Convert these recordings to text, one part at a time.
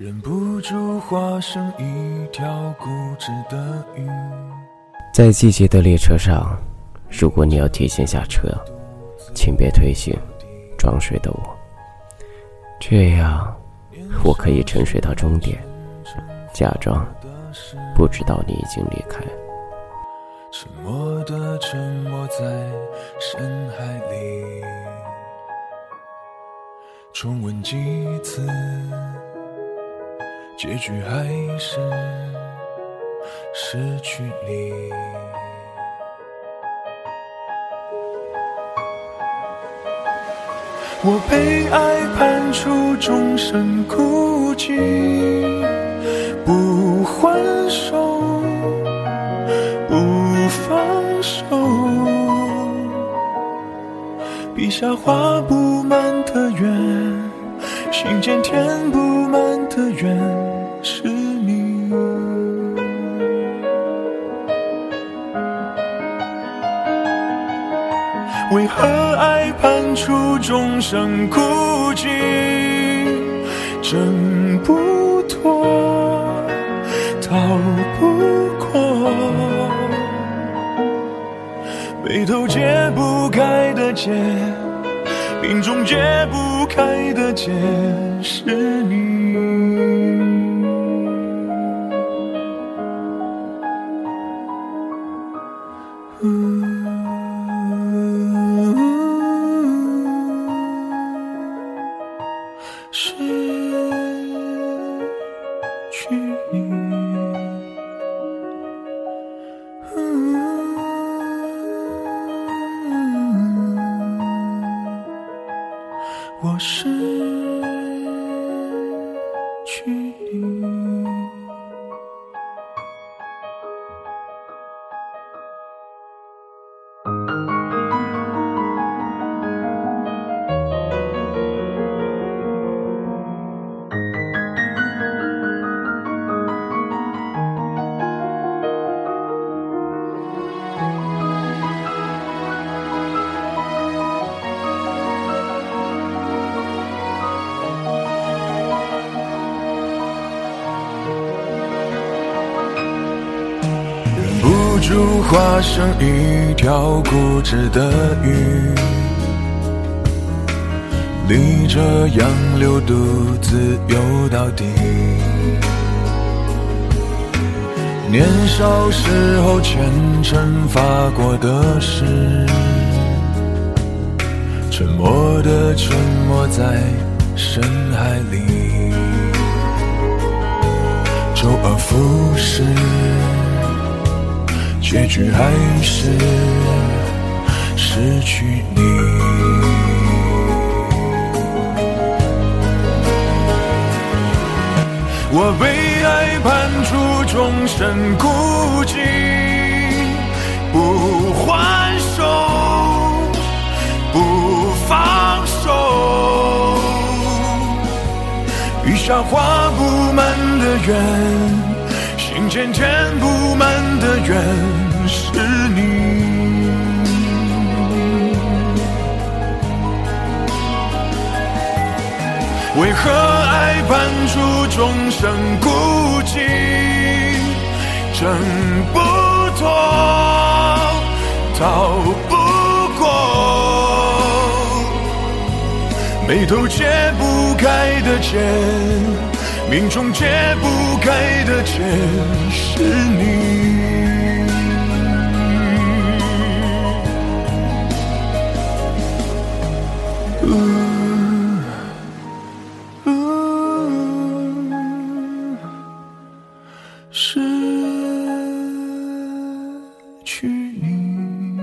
忍不住化成一条固执的鱼。在季节的列车上，如果你要提前下车，请别推醒装睡的我，这样我可以沉睡到终点，假装不知道你已经离开。沉默的沉没在深海里，重温几次，结局还是失去你。我被爱判处终身孤寂，不还手，不放手。笔下画不满的圆，心间填不满的缘，是你。为何爱判处众生孤寂？挣不脱，逃不过，眉头解不开的结，命中解不开的结，是你。失去你，我失去你。住化成一条固执的鱼，逆着洋流独自游到底。年少时候虔诚发过的誓，沉默的沉没在深海里，周而复始。结局还是失去你。我被爱判处终身孤寂，不还手，不放手，笔下画不满的圆。心间填不满的缘是你，为何爱判处众生孤寂，挣不脱，逃不过，眉头解不开的结。命中解不开也是你，失去你。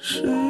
是。